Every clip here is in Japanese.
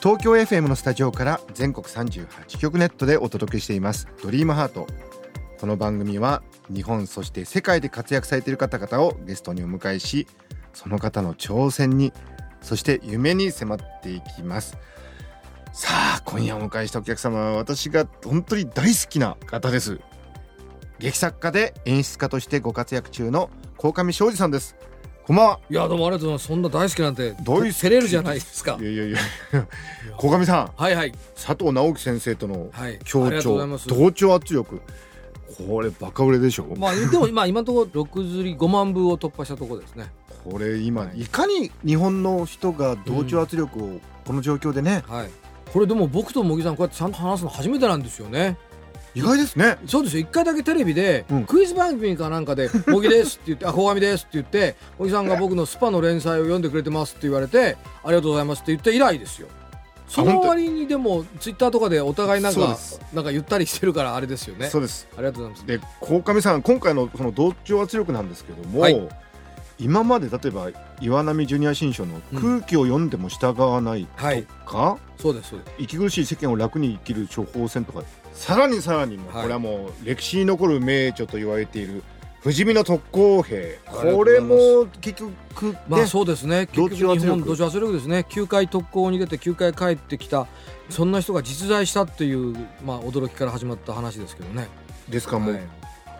東京 FM のスタジオから全国38局ネットでお届けしています。ドリームハート。この番組は日本そして世界で活躍されている方々をゲストにお迎えしその方の挑戦にそして夢に迫っていきます。さあ今夜お迎えしたお客様は私が本当に大好きな方です。劇作家で演出家としてご活躍中の鴻上庄司さんです。こんばんは。いやどうもありがとうございます。そんな大好きなんて大好き。照れるじゃないですか。いやいやいや。鴻上さん。はいはい。佐藤直樹先生とのはい。協調同調圧力。これバカ売れでしょ、まあでも今今のところ6釣り5万部を突破したところですね。これ今、はい。い、かに日本の人が同調圧力をこの状況でね、はい。これでも僕と茂木さんこうやってちゃんと話すの初めてなんですよね意外ですね。そうですよ。一回だけテレビで、うん。クイズ番組かなんかで「茂木です」って言って「あ鴻上です」って言って茂木さんが僕のスパの連載を読んでくれてますって言われて「ありがとうございます」って言って以来ですよ。その割にでもツイッターとかでお互いなんかなんか言ったりしてるからあれですよね。そうです。ありがとうございます。で鴻上さん今回のその同調圧力なんですけども、はい。今まで例えば岩波ジュニア新書の「空気を読んでも従わない」はい。とか、そうですそうです。息苦しい世間を楽に生きる処方箋とかさらにさらにもうはい。これはもう歴史に残る名著と言われている不死身の特攻兵。これも結局ね、まあそうですね。同結局日本同調圧力ですね。9回特攻に出て9回帰ってきたそんな人が実在したっていう、まあ、驚きから始まった話ですけどね。ですからもう、はい。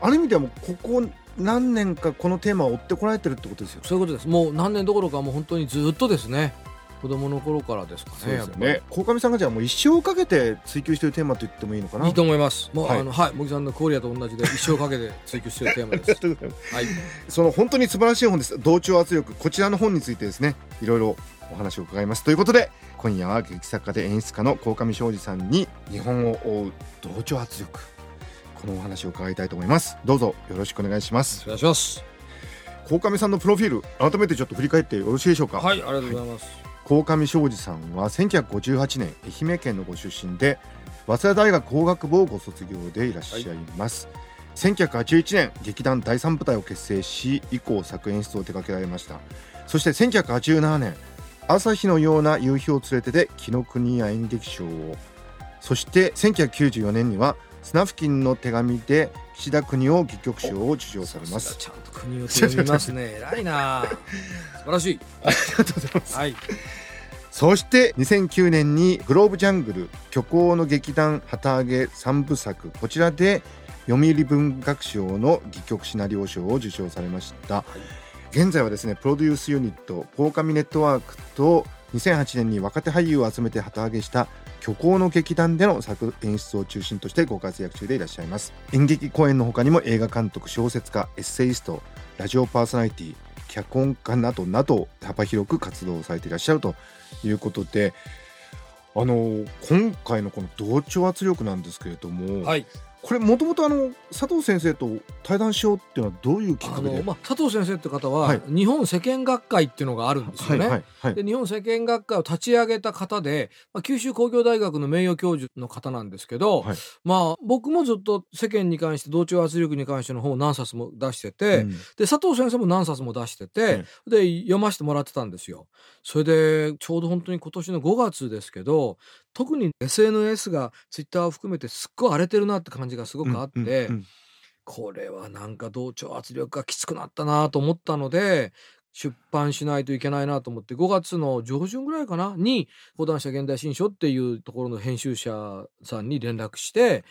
ある意味ではもうここ何年かこのテーマを追ってこられてるってことですよ。そういうことです。もう何年どころかもう本当にずっとですね子供の頃からですかねやっぱり。ね鴻上さんがじゃあもう一生かけて追求しているテーマと言ってもいいのかな？いいと思います。もう、はいあのはい。茂木さんのコリアと同じで一生かけて追求しているテーマです。はい。その本当に素晴らしい本です。同調圧力こちらの本についてですねいろいろお話を伺います。ということで今夜は劇作家で演出家の鴻上庄司さんに日本を追う同調圧力このお話を伺いたいと思います。どうぞよろしくお願いします。お願いします。鴻上さんのプロフィール改めてちょっと振り返ってよろしいでしょうか？はいありがとうございます、鴻上庄司さんは1958年愛媛県のご出身で早稲田大学工学部をご卒業でいらっしゃいます、1981年劇団第三部隊を結成し以降作演出を手掛けられました。そして1987年朝日のような夕日を連れてで紀ノ国屋演劇賞を。そして1994年には砂付近の手紙で岸田国夫戯曲賞を受賞されます。ちゃんと国を読みますね。偉いな。素晴らしい。ありがとうございます。はいそして2009年にグローブジャングル虚構の劇団旗揚げ三部作こちらで読売文学賞の戯曲シナリオ賞を受賞されました、現在はですねプロデュースユニット鴻上ネットワークと2008年に若手俳優を集めて旗揚げした虚構の劇団での作演出を中心としてご活躍中でいらっしゃいます。演劇公演の他にも映画監督小説家エッセイストラジオパーソナリティ脚本家などなど幅広く活動されていらっしゃるということであの今回のこの同調圧力なんですけれども、はい。これもともとあの佐藤先生と対談しようっていうのはどういうきっかけで？まあ、佐藤先生って方は、はい。日本世間学会っていうのがあるんですよね。で日本世間学会を立ち上げた方で、まあ、九州工業大学の名誉教授の方なんですけど、はい。まあ僕もずっと世間に関して同調圧力に関しての本を何冊も出してて、うん。で佐藤先生も何冊も出してて、で読ませてもらってたんですよ。それでちょうど本当に今年の5月ですけど特に SNS がツイッターを含めてすっごい荒れてるなって感じがすごくあって、うんうんうんこれはなんか同調圧力がきつくなったなと思ったので出版しないといけないなと思って5月の上旬ぐらいかな？に講談社現代新書っていうところの編集者さんに連絡して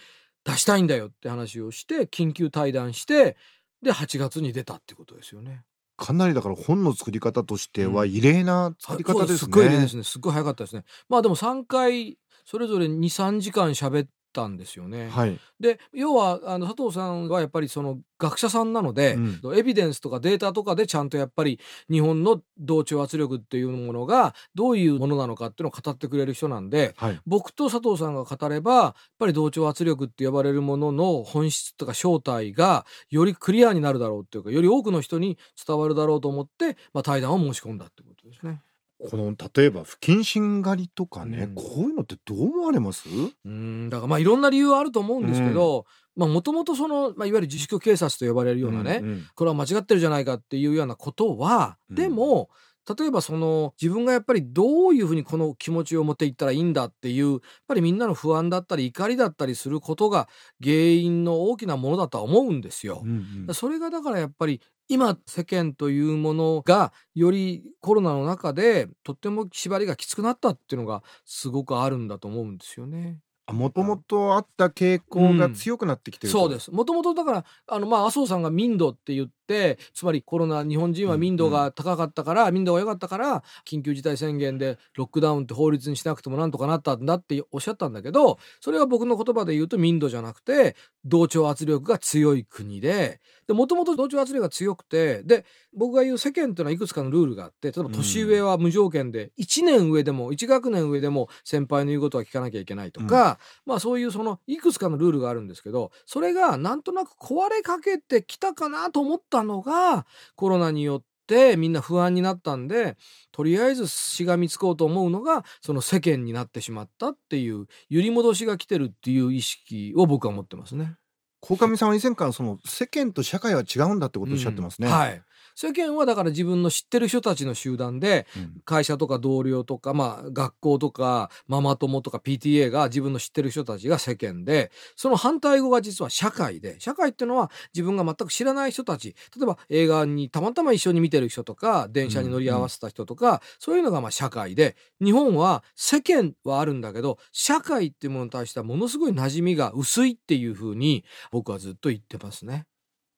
出したいんだよって話をして緊急対談してで8月に出たってことですよね。かなりだから本の作り方としては異例な作り方ですね。そうすっごい異例ですねすっごい早かったですね。まあでも3回それぞれ23時間喋ったんですよね。はい。で要はあの佐藤さんはやっぱりその学者さんなので、うんエビデンスとかデータとかでちゃんとやっぱり日本の同調圧力っていうものがどういうものなのかっていうのを語ってくれる人なんではい。僕と佐藤さんが語ればやっぱり同調圧力って呼ばれるものの本質とか正体がよりクリアになるだろうっていうかより多くの人に伝わるだろうと思って、まあ、対談を申し込んだってことですね。この例えば不謹慎狩りとかね、うん。こういうのってどう思われます？うんだからまあいろんな理由はあると思うんですけどもともとその、まあ、いわゆる自粛警察と呼ばれるようなね、んん。これは間違ってるじゃないかっていうようなことは、うん。でも例えばその自分がやっぱりどういうふうにこの気持ちを持っていったらいいんだっていうやっぱりみんなの不安だったり怒りだったりすることが原因の大きなものだとは思うんですよ。うんうん。それがだからやっぱり今世間というものがよりコロナの中でとっても縛りがきつくなったっていうのがすごくあるんだと思うんですよね。もともとあった傾向が強くなってきてると、そうです。もともとだからあのまあ麻生さんが民度って言ってつまりコロナ日本人は民度が高かったから、民度が良かったから緊急事態宣言でロックダウンって法律にしなくてもなんとかなったんだっておっしゃったんだけどそれは僕の言葉で言うと民度じゃなくて同調圧力が強い国でもともと同調圧力が強くてで僕が言う世間っていうのはいくつかのルールがあって例えば年上は無条件で1年上でも1学年上でも先輩の言うことは聞かなきゃいけないとか、まあそういうそのいくつかのルールがあるんですけどそれがなんとなく壊れかけてきたかなと思ったのがコロナによってみんな不安になったんでとりあえずしがみつこうと思うのがその世間になってしまったっていう揺り戻しが来てるっていう意識を僕は持ってますね。鴻上さんは以前からその世間と社会は違うんだってことをおっしゃってますね。うんはい世間はだから自分の知ってる人たちの集団でうん会社とか同僚とか、まあ、学校とかママ友とか PTA が自分の知ってる人たちが世間でその反対語が実は社会で社会っていうのは自分が全く知らない人たち例えば映画にたまたま一緒に見てる人とか電車に乗り合わせた人とか、そういうのがまあ社会で日本は世間はあるんだけど社会っていうものに対してはものすごい馴染みが薄いっていうふうに僕はずっと言ってますね。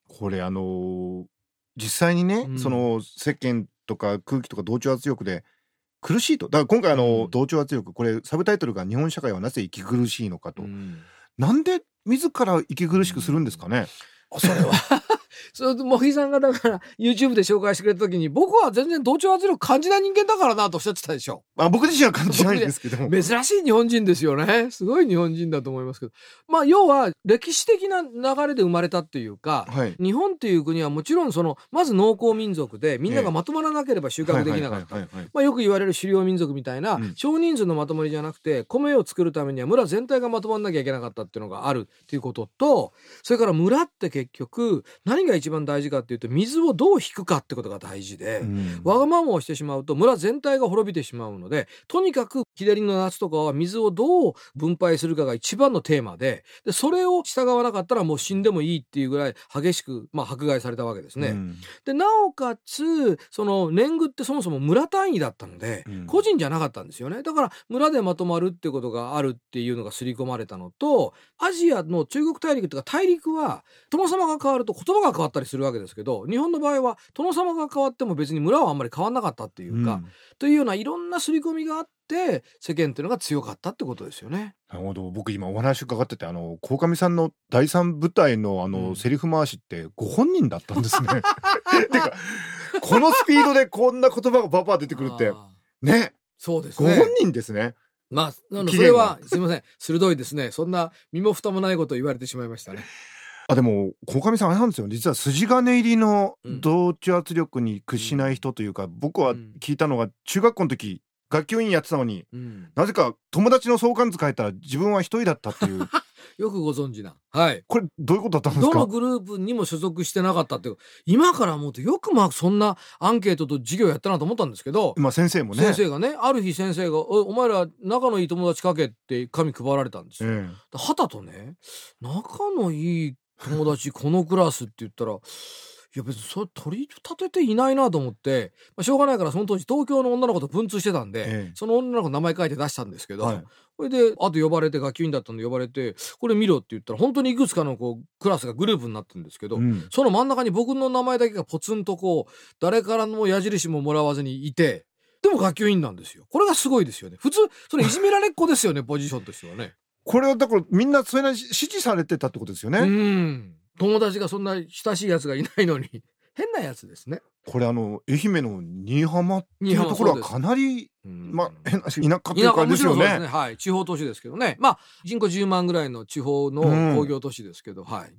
これあのー実際にね、うん。その世間とか空気とか同調圧力で苦しいと。だから今回あの、うん。同調圧力これサブタイトルが「日本社会はなぜ息苦しいのかと」うん。なんで自ら息苦しくするんですかね、それはそれと茂木さんがだから YouTube で紹介してくれた時に僕は全然同調圧力感じない人間だからなとおっしゃってたでしょ。まあ僕自身は感じないんですけども。珍しい日本人ですよね。すごい日本人だと思いますけど。まあ要は歴史的な流れで生まれたっていうかはい。日本っていう国はもちろんそのまず農耕民族でみんながまとまらなければ収穫できなかった。まあ、よく言われる狩猟民族みたいなうん。少人数のまとまりじゃなくて米を作るためには村全体がまとまんなきゃいけなかったっていうのがあるっていうこととそれから村って結局何が一番大事かっていうと水をどう引くかってことが大事で。うんわがままをしてしまうと村全体が滅びてしまうのでとにかく左の夏とかは水をどう分配するかが一番のテーマででそれを従わなかったらもう死んでもいいっていうぐらい激しく、まあ、迫害されたわけですね。うんでなおかつその年貢ってそもそも村単位だったので、うん個人じゃなかったんですよねだから村でまとまるってことがあるっていうのが刷り込まれたのとアジアの中国大陸とか大陸は殿様が変わると言葉が変わったりするわけですけど日本の場合は殿様が変わっても別に村はあんまり変わんなかったっていうか、うんというようないろんな刷り込みがあって世間っていうのが強かったってことですよね。なるほど僕今お話伺っててあの鴻上さんの第三部隊のあの、うんセリフ回しってご本人だったんですね。てかこのスピードでこんな言葉がババ出てくるって ねそうですね。ご本人ですね。まあ、それはすいません鋭いですねそんな身も蓋もないことを言われてしまいましたね。あでも鴻上さんあれなんですよ実は筋金入りのうん同調圧力に屈しない人というか、僕は聞いたのが中学校の時学級委員やってたのにうん。なぜか友達の相関図書いたら自分は一人だったっていう。よくご存知な。はい。これどういうことだったんですか？どのグループにも所属してなかったっていう。今から思うとよくまあそんなアンケートと授業やったなと思ったんですけど、今先生もね。先生がねある日先生がお「お前ら仲のいい友達書け」って紙配られたんですよ。えはたとね仲のいい友達このクラスって言ったらいや別にそれ取り立てていないなと思って、まあ、しょうがないからその当時東京の女の子と文通してたんで、ええ。その女の子の名前書いて出したんですけど、はい。それであと呼ばれて学級委員だったんで呼ばれてこれ見ろって言ったら本当にいくつかのこうクラスがグループになってるんですけど、うん。その真ん中に僕の名前だけがポツンとこう誰からの矢印ももらわずにいてでも学級委員なんですよ。これがすごいですよね。普通それいじめられっ子ですよねポジションとしてはね。これはだからみんなそれなりに支持されてたってことですよね。うん友達がそんな親しいやつがいないのに 変なやつですね。これあの愛媛の新居浜っていうところはかなりうんまあ変な田舎っていう田か舎あれですよね。ね。はい。地方都市ですけどね。まあ人口10万ぐらいの地方のうん工業都市ですけど、はい。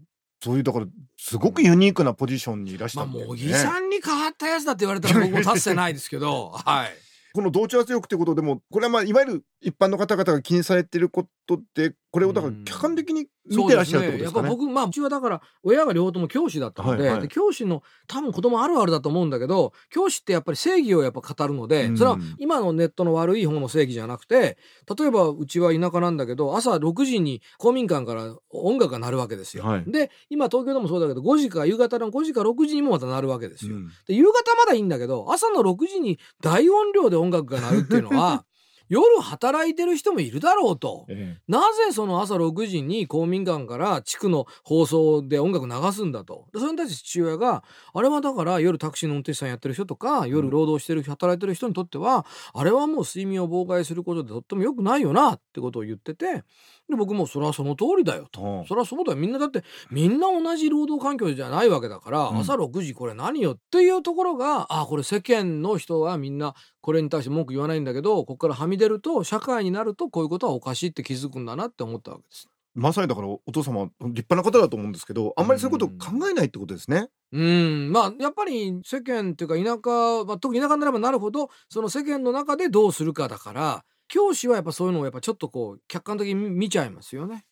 そういうだからすごくユニークなポジションにいらしまあたんだよね。もう遺産に変わったやつだって言われたら僕も立ってないですけど、はい。この同調圧力ってことでもこれはまあいわゆる一般の方々が気にされていることってこれをだからうん客観的に見てらっしゃるってことですかね。やっぱ僕まあうちはだから親が両方とも教師だったので,、はいはいで教師の多分子供あるあるだと思うんだけど教師ってやっぱり正義をやっぱ語るので、うんそれは今のネットの悪い方の正義じゃなくて例えばうちは田舎なんだけど朝6時に公民館から音楽が鳴るわけですよ。はいで今東京でもそうだけど5時か夕方の5時か6時にもまた鳴るわけですよ。うんで夕方まだいいんだけど朝の6時に大音量で音楽が鳴るっていうのは 夜働いてる人もいるだろうと。えなぜその朝6時に公民館から地区の放送で音楽流すんだと。でそれに対して父親が、あれはだから夜タクシーの運転手さんやってる人とか、夜労働してる、働いてる人にとっては、あれはもう睡眠を妨害することでとっても良くないよなってことを言ってて、で僕もそれはその通りだよと。うんそれはそうだよ。みんなだって、みんな同じ労働環境じゃないわけだから、うん朝6時これ何よっていうところが、あ、これ世間の人はみんなこれに対して文句言わないんだけど、ここからはみ出ると、社会になるとこういうことはおかしいって気づくんだなって思ったわけです。まさにだからお父様は立派な方だと思うんですけどあんまりそういうことを考えないってことですね。うん、まあやっぱり世間っていうか田舎、まあ、特に田舎になればなるほどその世間の中でどうするかだから教師はやっぱそういうのをやっぱちょっとこう客観的に見見ちゃいますよね。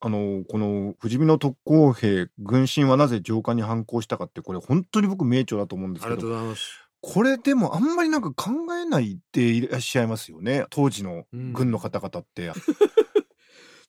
あのこの不死身の特攻兵軍神はなぜ上官に反抗したかってこれ本当に僕名著だと思うんですけどございます。これでもあんまりなんか考えないでいらっしゃいますよね。当時の軍の方々って。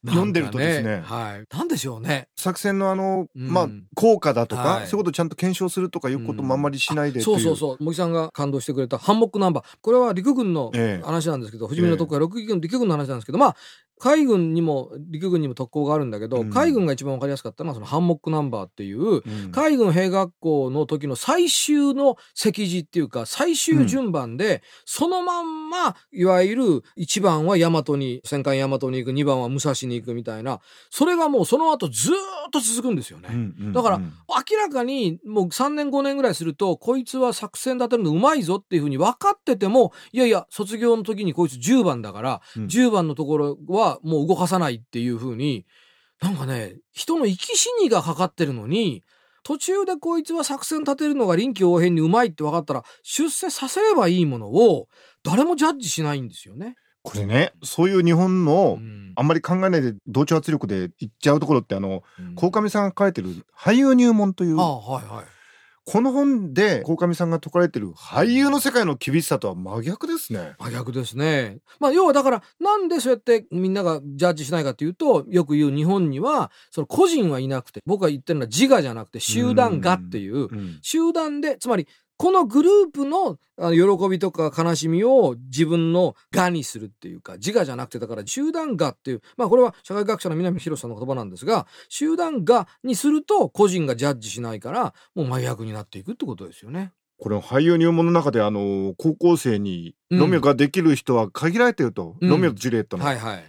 読んでるとですね。はい。なんでしょうね。作戦のあの、うん。まあ効果だとか、はい。そういうことをちゃんと検証するとかいうこともあんまりしないでそう。そううそう。茂木さんが感動してくれたハンモックナンバー。これは陸軍のええ。話なんですけど、不死身の特攻は陸軍陸軍の話なんですけどまあ海軍にも陸軍にも特攻があるんだけど、うん。海軍が一番わかりやすかったのはそのハンモックナンバーっていううん。海軍兵学校の時の最終の席次っていうか最終順番で、そのまんまいわゆる1番は大和に戦艦大和に行く2番は武蔵に行くみたいなそれがもうその後ずーっと続くんですよね。うんうんだからうん明らかにもう3年5年ぐらいするとこいつは作戦立てるのうまいぞっていうふうに分かっててもいやいや卒業の時にこいつ10番だから、うん。10番のところはもう動かさないっていうふうになんかね人の生き死にがかかってるのに途中でこいつは作戦立てるのが臨機応変にうまいって分かったら出世させればいいものを誰もジャッジしないんですよね。これねそういう日本の、うんあんまり考えないで同調圧力でいっちゃうところってあのうん鴻上さんが書かれてる俳優入門というああはいはい。この本で鴻上さんが説かれてる俳優の世界の厳しさとは真逆ですね。真逆ですね。まあ要はだからなんでそうやってみんながジャッジしないかというとよく言う日本にはその個人はいなくて僕が言ってるのは自我じゃなくて集団がっていううん集団でつまりこのグループの喜びとか悲しみを自分の我にするっていうか自我じゃなくてだから集団我っていうまあこれは社会学者の南博さんの言葉なんですが集団我にすると個人がジャッジしないからもう真逆になっていくってことですよね。これ俳優入門の中であの高校生にうん。ロミオができる人は限られてると、うん。ロミオとジュリエットの、はいはい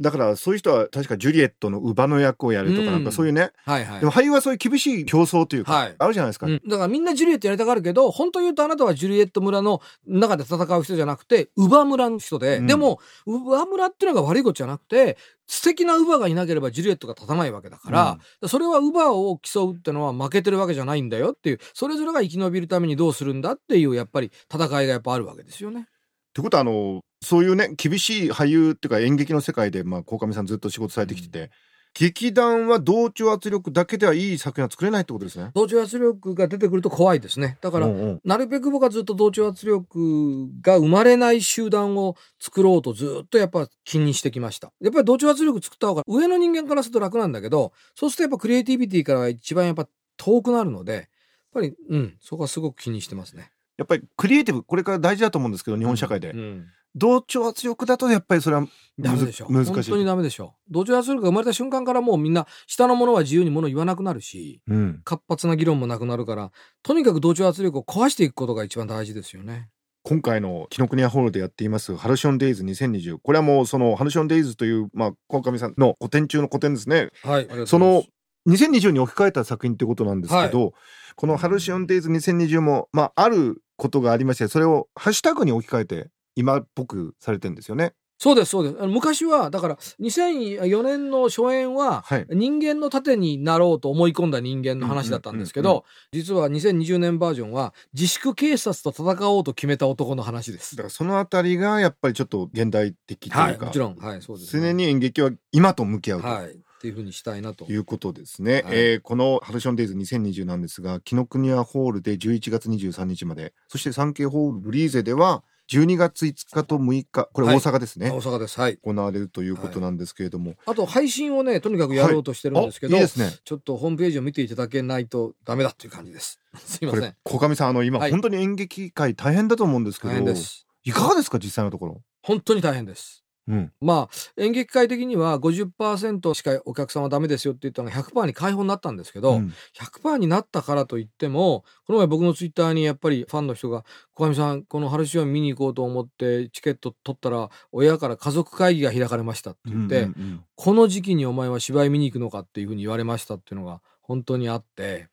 だからそういう人は確かジュリエットの乳母の役をやるとかうんなん。かそういうね、はいはい。でも俳優はそういう厳しい競争というか、はい。あるじゃないですか、うん、だからみんなジュリエットやりたがるけど本当言うとあなたはジュリエット村の中で戦う人じゃなくて乳母村の人で、うん。でも乳母村っていうのが悪いことじゃなくて素敵な乳母がいなければジュリエットが立たないわけだから、それは乳母を競うってのは負けてるわけじゃないんだよっていうそれぞれが生き延びるためにどうするんだっていうやっぱり戦いがやっぱあるわけですよね。ってことはあのそういうね厳しい俳優っていうか演劇の世界でまあ鴻上さんずっと仕事されてきてて、劇団は同調圧力だけではいい作品は作れないってことですね。同調圧力が出てくると怖いですね。だから、うんうんなるべく僕はずっと同調圧力が生まれない集団を作ろうとずっとやっぱ気にしてきました。やっぱり同調圧力作った方が上の人間からすると楽なんだけど、そうするとやっぱクリエイティビティからは一番やっぱ遠くなるので、やっぱり、うん、そこはすごく気にしてますね。やっぱりクリエイティブこれから大事だと思うんですけど日本社会で、うん。同調圧力だとやっぱりそれはダメでしょ。難しい本当にダメでしょ。同調圧力が生まれた瞬間からもうみんな下の者は自由に物言わなくなるし、うん、活発な議論もなくなるから、とにかく同調圧力を壊していくことが一番大事ですよね。今回の紀ノ国屋ホールでやっていますハルシオンデイズ2020これはもうそのハルシオンデイズというまあ鴻上さんの古典中の古典ですね。はいありがとうございます。その2020に置き換えた作品ってことなんですけど、このハルシオンデイズ2020もまああることがありましてそれをハッシュタグに置き換えて今っぽくされてるんですよね。そうですそうです。昔はだから2004年の初演ははい。人間の盾になろうと思い込んだ人間の話だったんですけど実は2020年バージョンは自粛警察と戦おうと決めた男の話です。だからそのあたりがやっぱりちょっと現代的というか、はいもちろん。はいそうです、常に演劇は今と向き合うと。はいっていうふうにしたいなと。いうことですね、はい。えーこのハルシオンデイズ2020なんですが紀ノ国屋ホールで11月23日まで。そして産経ホールブリーゼでは12月5日と6日これはい。大阪ですね、大阪です。はい。行われるということなんですけれども、あと配信をねとにかくやろうとしてるんですけど、あいいですね。ちょっとホームページを見ていただけないとダメだっていう感じです。すいまこせん。れ小上さんあの今、はい。本当に演劇界大変だと思うんですけどいかがですか実際のところ、本当に大変ですうん、まあ演劇界的には50%しかお客さんはダメですよって言ったのが100%に解放になったんですけど、うん。100%になったからといってもこの前僕のツイッターにやっぱりファンの人が「小上さんこの春シオン見に行こうと思ってチケット取ったら親から家族会議が開かれました」って言って、うんうんうん。この時期にお前は芝居見に行くのかっていうふうに言われましたっていうのが本当にあって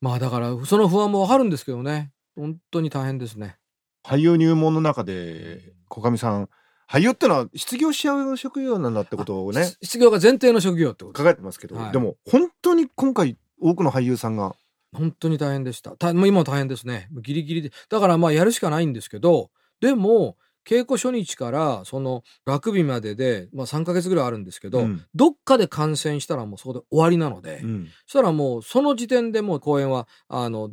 まあだからその不安もわかるんですけどね。本当に大変ですね。俳優入門の中で小上さん俳優ってのは失業しちゃう職業なんだってことをね。し失業が前提の職業ってこと。書かれてますけど、はい。でも本当に今回多くの俳優さんが。本当に大変でした。たもう今も大変ですね。ギリギリで。だからまあやるしかないんですけど、でも、稽古初日からその楽日までで、まあ3ヶ月ぐらいあるんですけど、うん。どっかで感染したらもうそこで終わりなので、うん。そしたらもうその時点でもう公演は、あの、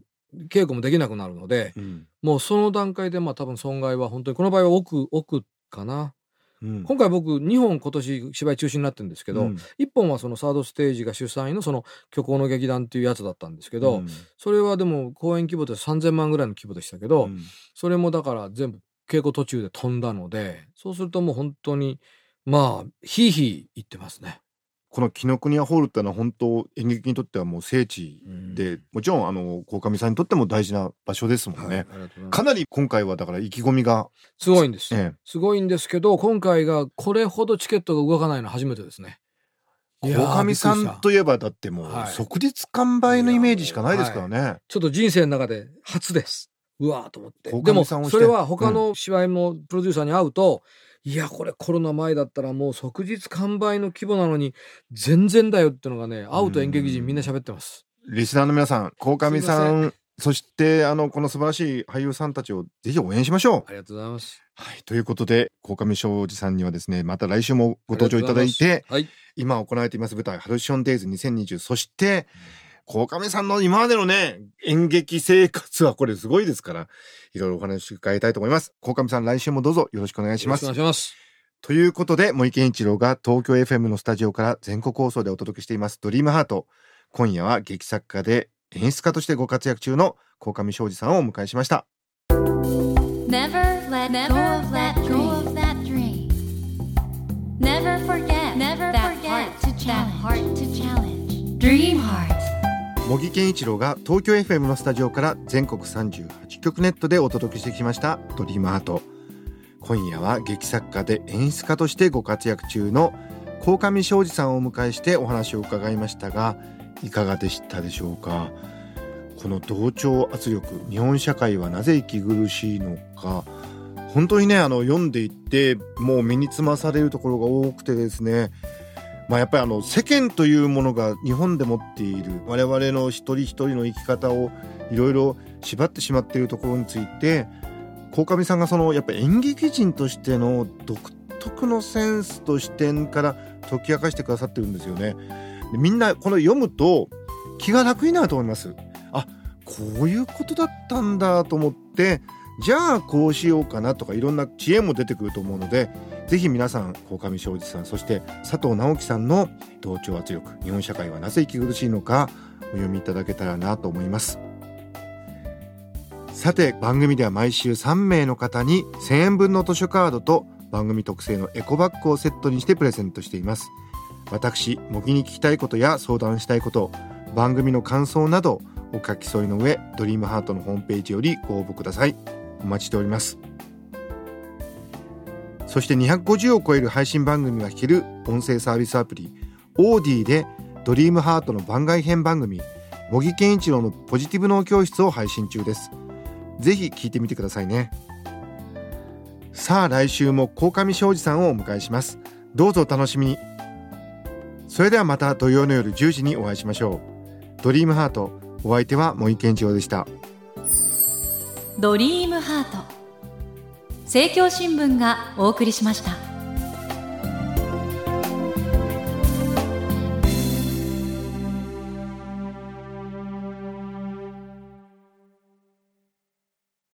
稽古もできなくなるので、うん。もうその段階でまあ多分損害は本当に、この場合は奥、奥かな。うん今回僕2本今年芝居中止になってるんですけど、うん1本はそのサードステージが主催のその虚構の劇団っていうやつだったんですけど、うんそれはでも公演規模で3000万ぐらいの規模でしたけど、うんそれもだから全部稽古途中で飛んだのでそうするともう本当にまあひいひい言ってますね。この紀ノ国屋ホールってのは本当演劇にとってはもう聖地で、もちろんあの鴻上さんにとっても大事な場所ですもんね、はいかなり今回はだから意気込みが、すごいんです、ええ。すごいんですけど今回がこれほどチケットが動かないのは初めてですね。鴻上さんといえばだってもうはい。即日完売のイメージしかないですからね、ちょっと人生の中で初です。うわーと思って。鴻でもそれは他の芝居のプロデューサーに会うと、いやこれコロナ前だったらもう即日完売の規模なのに全然だよってのがね会うと演劇人みんな喋ってます。リスナーの皆さん鴻上さんそしてあのこの素晴らしい俳優さんたちをぜひ応援しましょうありがとうございます。はい、ということで鴻上庄司さんにはですねまた来週もご登場いただいてはい。今行われています舞台「ハルシオンデイズ2020」そして鴻上さんの今までのね演劇生活はこれすごいですからいろいろお話伺いたいと思います鴻上さん来週もどうぞよろしくお願いしよろしますくお願いします。ということで森健一郎が東京 FM のスタジオから全国放送でお届けしています「ドリームハート今夜は劇作家で演出家としてご活躍中の鴻上庄司さんをお迎えしました Never let go of that dream. Never forget Never that forget heart to that heart to challenge. Dream Heart. 茂木健一郎が東京 FM のスタジオから全国38局ネットでお届けしてきました「ドリームアート」今夜は劇作家で演出家としてご活躍中の鴻上庄司さんをお迎えしてお話を伺いましたがいかがでしたでしょうか？この同調圧力日本社会はなぜ息苦しいのか？本当にねあの読んでいってもう身につまされるところが多くてですねまあ、やっぱりあの世間というものが日本で持っている我々の一人一人の生き方をいろいろ縛ってしまっているところについて鴻上さんがそのやっぱ演劇人としての独特のセンスと視点から解き明かしてくださってるんですよね。みんなこの読むと気が楽になると思います。あこういうことだったんだと思ってじゃあこうしようかなとかいろんな知恵も出てくると思うのでぜひ皆さん鴻上庄司さんそして佐藤直樹さんの同調圧力日本社会はなぜ息苦しいのかお読みいただけたらなと思います。さて番組では毎週3名の方に1000円分の図書カードと番組特製のエコバッグをセットにしてプレゼントしています。私模擬に聞きたいことや相談したいこと番組の感想などお書き添えの上ドリームハートのホームページよりご応募ください。お待ちしております。そして250を超える配信番組が聞ける音声サービスアプリオーディでドリームハートの番外編番組茂木健一郎のポジティブ脳教室を配信中です。ぜひ聞いてみてくださいね。さあ来週も鴻上庄司さんをお迎えします。どうぞお楽しみに。それではまた土曜の夜10時にお会いしましょう。ドリームハートお相手は茂木健一郎でした。ドリームハート。政教新聞がお送りしました。